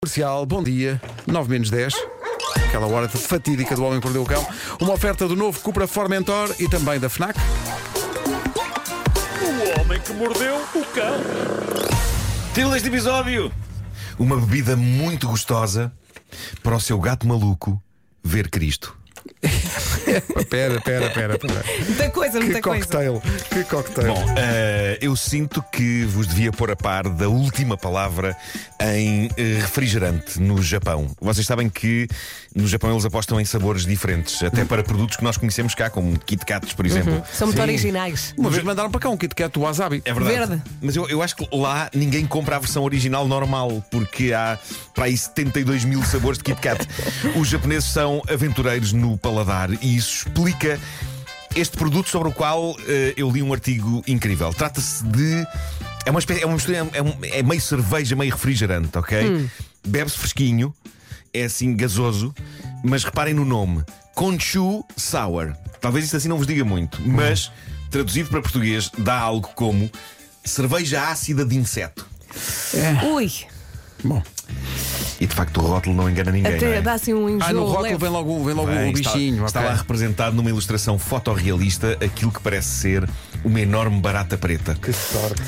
Comercial, bom dia, 9 menos 10. Aquela hora fatídica do Homem que Mordeu o Cão. Uma oferta do novo Cupra Formentor e também da FNAC. O homem que mordeu o cão. Título deste episódio: Uma bebida muito gostosa para o seu gato maluco ver Cristo. Pera, pera, pera, pera. Muita coisa, Que muita coisa. cocktail, que cocktail. Bom, eh, eu sinto que vos devia pôr a par da última palavra em eh, refrigerante no Japão. Vocês sabem que no Japão eles apostam em sabores diferentes, até para produtos que nós conhecemos cá, como Kit Kats, por exemplo. São muito Sim. originais. Uma vez mandaram para cá um Kit Kat Wasabi. É verdade. Verde. Mas eu, eu acho que lá ninguém compra a versão original normal, porque há para aí 72 mil sabores de Kit Kat. Os japoneses são aventureiros no paladar e isso explica este produto sobre o qual eh, eu li um artigo incrível. Trata-se de. É uma espécie, é uma mistura, é, um- é meio cerveja, meio refrigerante, ok? Bebe-se fresquinho, é assim gasoso, mas reparem no nome: Conchu Sour. Talvez isso assim não vos diga muito, mas traduzido para português dá algo como cerveja ácida de inseto. Ui, Bom, E de facto o rótulo não engana ninguém. não até é? dá assim um enjoo ah, no rótulo leve. vem logo, vem logo Bem, o bichinho. Está, está ok. lá representado numa ilustração fotorrealista aquilo que parece ser uma enorme barata preta. Que sorte.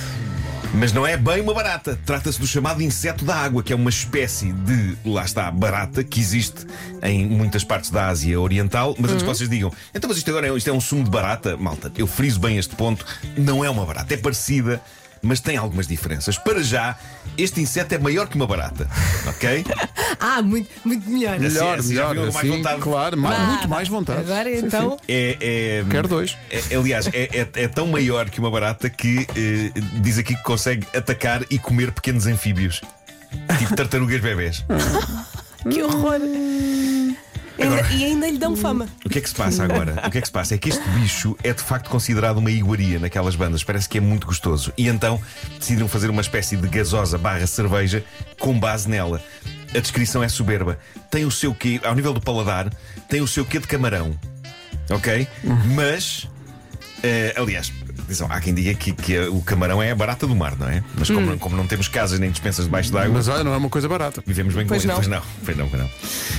Mas não é bem uma barata. Trata-se do chamado inseto da água, que é uma espécie de, lá está, barata que existe em muitas partes da Ásia Oriental. Mas antes que vocês digam, então, mas isto agora é, isto é um sumo de barata? Malta, eu friso bem este ponto. Não é uma barata, é parecida. Mas tem algumas diferenças. Para já, este inseto é maior que uma barata. Ok? Ah, muito, muito melhor. Melhor, assim melhor. viu com mais assim, vontade. claro, mais- Vá, muito mais vontade. Agora Sim, então. sim. É, é- Quero dois. É- aliás, é, é- é tão maior que uma barata que eh, diz aqui que consegue atacar e comer pequenos anfíbios. Tipo tartarugas bebés. Que horror. Ainda- e ainda lhe dão fama. O que é que se passa agora? O que é que se passa? É que este bicho é de facto considerado uma iguaria naquelas bandas. Parece que é muito gostoso. E então decidiram fazer uma espécie de gasosa barra cerveja com base nela. A descrição é soberba. Tem o seu quê, ao nível do paladar, tem o seu quê de camarão. Ok? Mas, eh, aliás, atenção, há quem diga que, que o camarão é a barata do mar, não é? Mas como, como não temos casas nem dispensas debaixo d'água. Mas olha, não é uma coisa barata. Vivemos bem Pois com não. Pois não, pois não, pois não.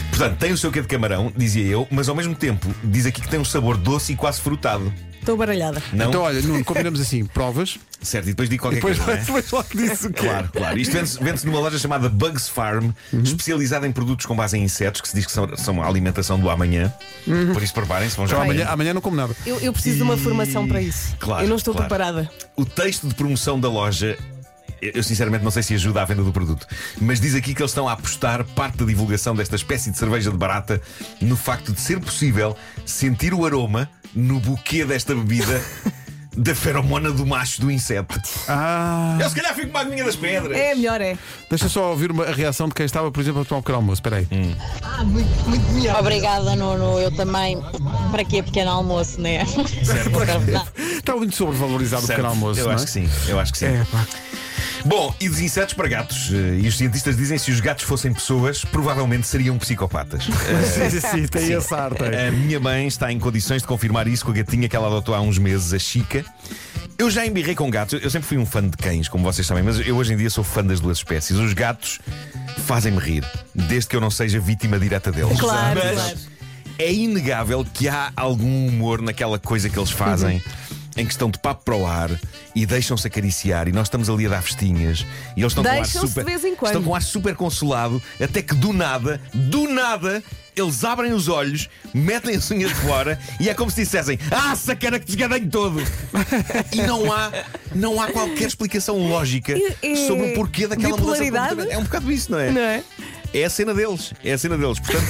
Portanto, tem o seu quê de camarão, dizia eu, mas ao mesmo tempo diz aqui que tem um sabor doce e quase frutado. Estou baralhada. Não? Então, olha, Nuno, combinamos assim: provas. Certo, e depois digo qualquer Depois, coisa. é? depois logo disse o quê? Claro, claro. Isto vende-se vende-se numa loja chamada Bugs Farm, Uhum. especializada em produtos com base em insetos, que se diz que são, são a alimentação do amanhã. Por isso, preparem-se, vão já. Então, amanhã, amanhã não como nada. Eu, eu preciso de uma formação para isso. Claro, eu não estou claro. preparada. O texto de promoção da loja. Eu sinceramente não sei se ajuda à venda do produto, mas diz aqui que eles estão a apostar parte da divulgação desta espécie de cerveja de barata no facto de ser possível sentir o aroma no buquê desta bebida da feromona do macho do inseto. Ah, Eu se calhar fico uma das pedras. É melhor, é. deixa só ouvir uma, a reação de quem estava, por exemplo, a tomar um pequeno almoço. Espera aí. Hum. Ah, muito, muito melhor. Obrigada, Nuno. Eu também. Para quê pequeno almoço, né? Está muito sobrevalorizado o Certo. pequeno almoço. Eu não acho é? que sim, eu acho que sim. É, pá. Bom, e dos insetos para gatos? Eh, E os cientistas dizem que se os gatos fossem pessoas, provavelmente seriam psicopatas. Eh, Sim, sim, tem esse ar, tem. A minha mãe está em condições de confirmar isso com a gatinha que ela adotou há uns meses, a Chica. Eu já embirrei com gatos. Eu sempre fui um fã de cães, como vocês sabem, mas eu hoje em dia sou fã das duas espécies. Os gatos fazem-me rir, desde que eu não seja vítima direta deles. Claro, Mas claro. é inegável que há algum humor naquela coisa que eles fazem. Em que estão de papo para o ar e deixam-se acariciar, e nós estamos ali a dar festinhas, e eles estão com ar super. de vez em quando. Estão com ar super consolado, até que do nada, do nada, eles abrem os olhos, metem as unhas de fora e é como se dissessem: Ah, sacana que esgadanho todo! e não há, não há qualquer explicação lógica E- sobre o porquê daquela mudança. É um bocado isso, não é? Não é? É a cena deles. É a cena deles. Portanto.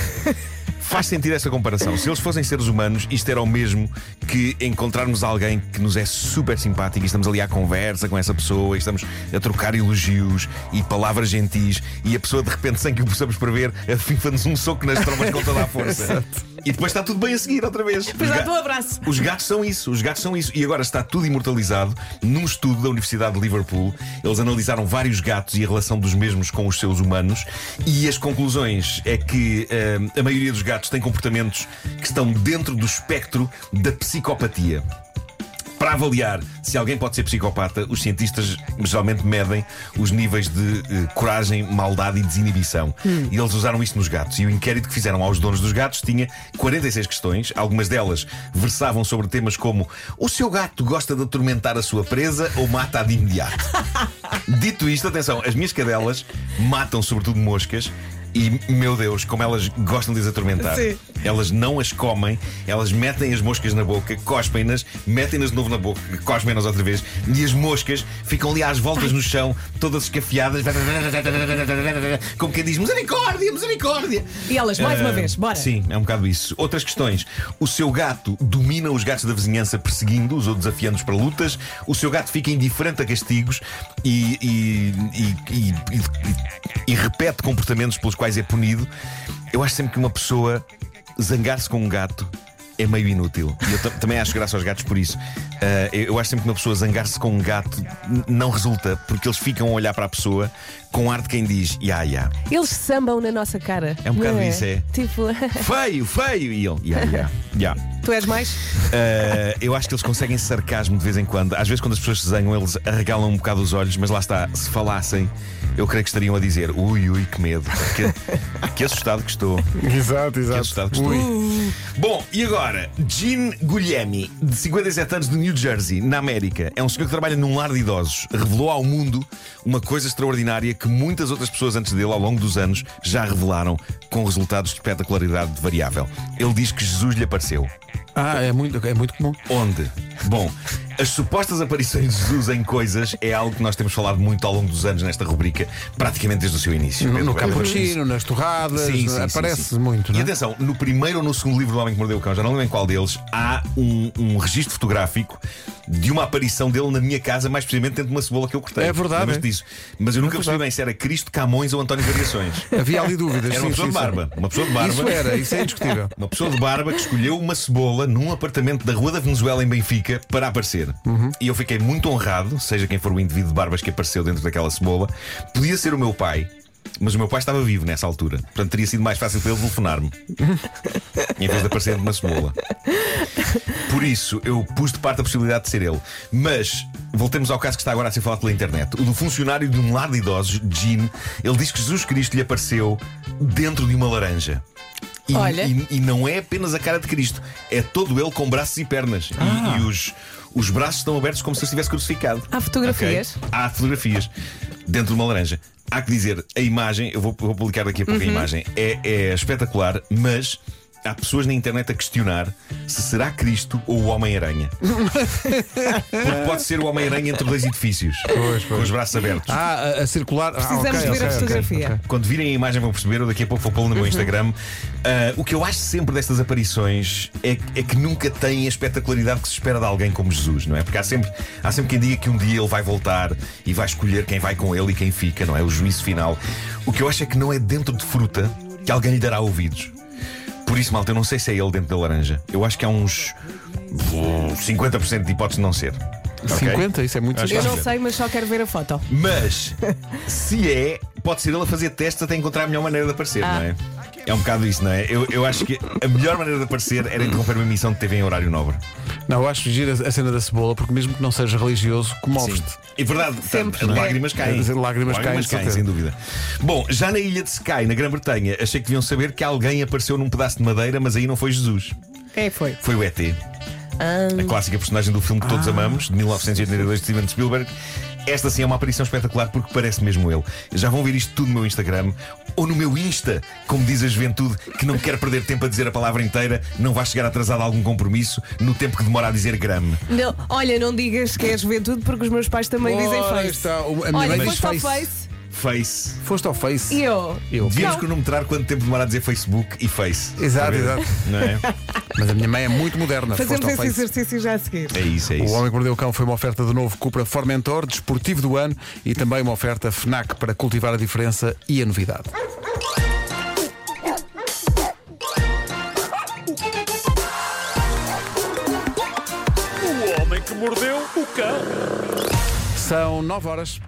Faz sentido essa comparação. Se eles fossem seres humanos, isto era o mesmo que encontrarmos alguém que nos é super simpático e estamos ali à conversa com essa pessoa e estamos a trocar elogios e palavras gentis e a pessoa de repente, sem que o possamos prever, afifa-nos um soco nas trombas com toda a força. e depois está tudo bem a seguir outra vez. Depois Os dá o abraço. os gatos são isso, os gatos são isso. E agora está tudo imortalizado num estudo da Universidade de Liverpool. Eles analisaram vários gatos e a relação dos mesmos com os seus humanos. E as conclusões é que eh, a maioria dos gatos tem comportamentos que estão dentro do espectro da psicopatia. Para avaliar se alguém pode ser psicopata, os cientistas geralmente medem os níveis de eh, coragem, maldade e desinibição. E eles usaram isto nos gatos. E o inquérito que fizeram aos donos dos gatos tinha 46 questões. Algumas delas versavam sobre temas como: o seu gato gosta de atormentar a sua presa ou mata-a de imediato? Dito isto, atenção, as minhas cadelas matam sobretudo moscas. E, meu Deus, como elas gostam de as atormentar. Sim. Elas não as comem, elas metem as moscas na boca, cospem-nas, metem-nas de novo na boca, cospem-nas outra vez, e as moscas ficam ali às voltas no chão, todas escafiadas, como quem diz: misericórdia, misericórdia. E elas, mais uma Ah, vez, bora. Sim, é um bocado isso. Outras questões. O seu gato domina os gatos da vizinhança perseguindo-os ou desafiando-os para lutas. O seu gato fica indiferente a castigos e, e- e- e- e- e repete comportamentos pelos quais é punido. Eu acho sempre que uma pessoa zangar-se com um gato. É meio inútil. E eu ta- também acho graça aos gatos por isso. Ah, eu acho sempre que uma pessoa zangar-se com um gato não resulta, porque eles ficam a olhar para a pessoa com ar de quem diz: Ya, ya. Eles sambam na nossa cara. É um bocado não isso, é. Tipo, Feio, feio! E ele: Ya, ya, ya. tu és mais? Uh, eu acho que eles conseguem sarcasmo de vez em quando. Às vezes, quando as pessoas se zangam, eles arregalam um bocado os olhos, mas lá está, se falassem, eu creio que estariam a dizer: ui, ui, que medo, que, que assustado que estou. Exato, Que exato. assustado que estou. Ui. Bom, e agora? Jean Guglielmi, de 57 anos, de New Jersey, na América, é um senhor que trabalha num lar de idosos. Revelou ao mundo uma coisa extraordinária que muitas outras pessoas antes dele, ao longo dos anos, já revelaram, com resultados de espetacularidade variável. Ele diz que Jesus lhe apareceu. Ah, é muito, é muito comum. Onde? Bom, as supostas aparições de Jesus em coisas é algo que nós temos falado muito ao longo dos anos nesta rubrica, praticamente desde o seu início. No, Pedro. no cappuccino, nas torradas, Sim, sim, aparece sim, muito, E não é? atenção, no primeiro ou no segundo livro do Homem que Mordeu o Cão, já não lembro em qual deles, há um, um registro fotográfico de uma aparição dele na minha casa, mais precisamente dentro de uma cebola que eu cortei. É verdade, é. disso? Mas eu nunca percebi verdade. bem se era Cristo Camões ou António Variações. Havia ali dúvidas. Era uma pessoa de barba. Uma pessoa de barba. Isso era, isso é indiscutível. Uma pessoa de barba que escolheu uma cebola num apartamento da Rua da Venezuela em Benfica para aparecer. Uhum. E eu fiquei muito honrado, seja quem for o indivíduo de barbas que apareceu dentro daquela cebola. Podia ser o meu pai, mas o meu pai estava vivo nessa altura. Portanto, teria sido mais fácil para ele telefonar-me em vez de aparecer numa cebola. Por isso, eu pus de parte a possibilidade de ser ele. Mas. Voltemos ao caso que está agora a ser falado pela internet. O do funcionário de um lar de idosos, Jean, ele diz que Jesus Cristo lhe apareceu dentro de uma laranja. E, Olha. e- e não é apenas a cara de Cristo, é todo ele com braços e pernas. E- Ah. E, os, os braços estão abertos como se ele estivesse crucificado. Há fotografias? Ok? Há fotografias dentro de uma laranja. Há que dizer, a imagem, eu vou, vou publicar daqui a pouco Uhum. a imagem, é, é espetacular, mas. Há pessoas na internet a questionar se será Cristo ou o Homem-Aranha. Porque pode ser o Homem-Aranha entre dois edifícios, Pois, com pois. os braços abertos. Ah, a, a circular. Precisamos ah, ok, ver a ok, ok, fotografia. ok. Quando virem a imagem vão perceber, eu daqui a pouco vou pô-lo no Uhum. meu Instagram. Ah, o que eu acho sempre destas aparições é, é que nunca têm a espetacularidade que se espera de alguém como Jesus, não é? Porque há sempre, há sempre quem diga que um dia ele vai voltar e vai escolher quem vai com ele e quem fica, não é? O juízo final. O que eu acho é que não é dentro de fruta que alguém lhe dará ouvidos. Por isso, malta, eu não sei se é ele dentro da laranja. Eu acho que há uns uh, 50% de hipótese de não ser. Ok? 50, isso é muito Eu não sei, mas só quero ver a foto. Mas, se é, pode ser ele a fazer testes até encontrar a melhor maneira de aparecer, Ah. não é? É um bocado isso, não é? Eu, eu acho que a melhor maneira de aparecer era interromper uma emissão de TV em horário nobre. Não, eu acho gira a cena da cebola, porque mesmo que não seja religioso, comoves-te. É verdade, Sempre, é? lágrimas caem. Dizer, lágrimas caem, de certeza. sem dúvida. Bom, já na ilha de Skye, na Grã-Bretanha, achei que deviam saber que alguém apareceu num pedaço de madeira, mas aí não foi Jesus. Quem foi? Foi o ET. Ah. A clássica personagem do filme que todos amamos, de 1982, de Steven Spielberg. Esta sim é uma aparição espetacular porque parece mesmo ele. Já vão ver isto tudo no meu Instagram ou no meu Insta, como diz a juventude que não quer perder tempo a dizer a palavra inteira, não vai chegar atrasado a algum compromisso no tempo que demora a dizer grame. Não, olha, não digas que é juventude porque os meus pais também dizem face. está, o- a minha Olha, mãe diz foste ao face. face Face. Foste ao Face. e eu. Eu. Devíamos Não. cronometrar quanto tempo demora a dizer Facebook e Face. Exato, ver? exato. Não é? Mas a minha mãe é muito moderna. Fazemos Foste ao esse Face. exercício já a seguir. É isso, é O isso. Homem que Mordeu o Cão foi uma oferta do novo Cupra Formentor, desportivo do ano e também uma oferta FNAC para cultivar a diferença e a novidade. O homem que mordeu o cão. São 9 horas.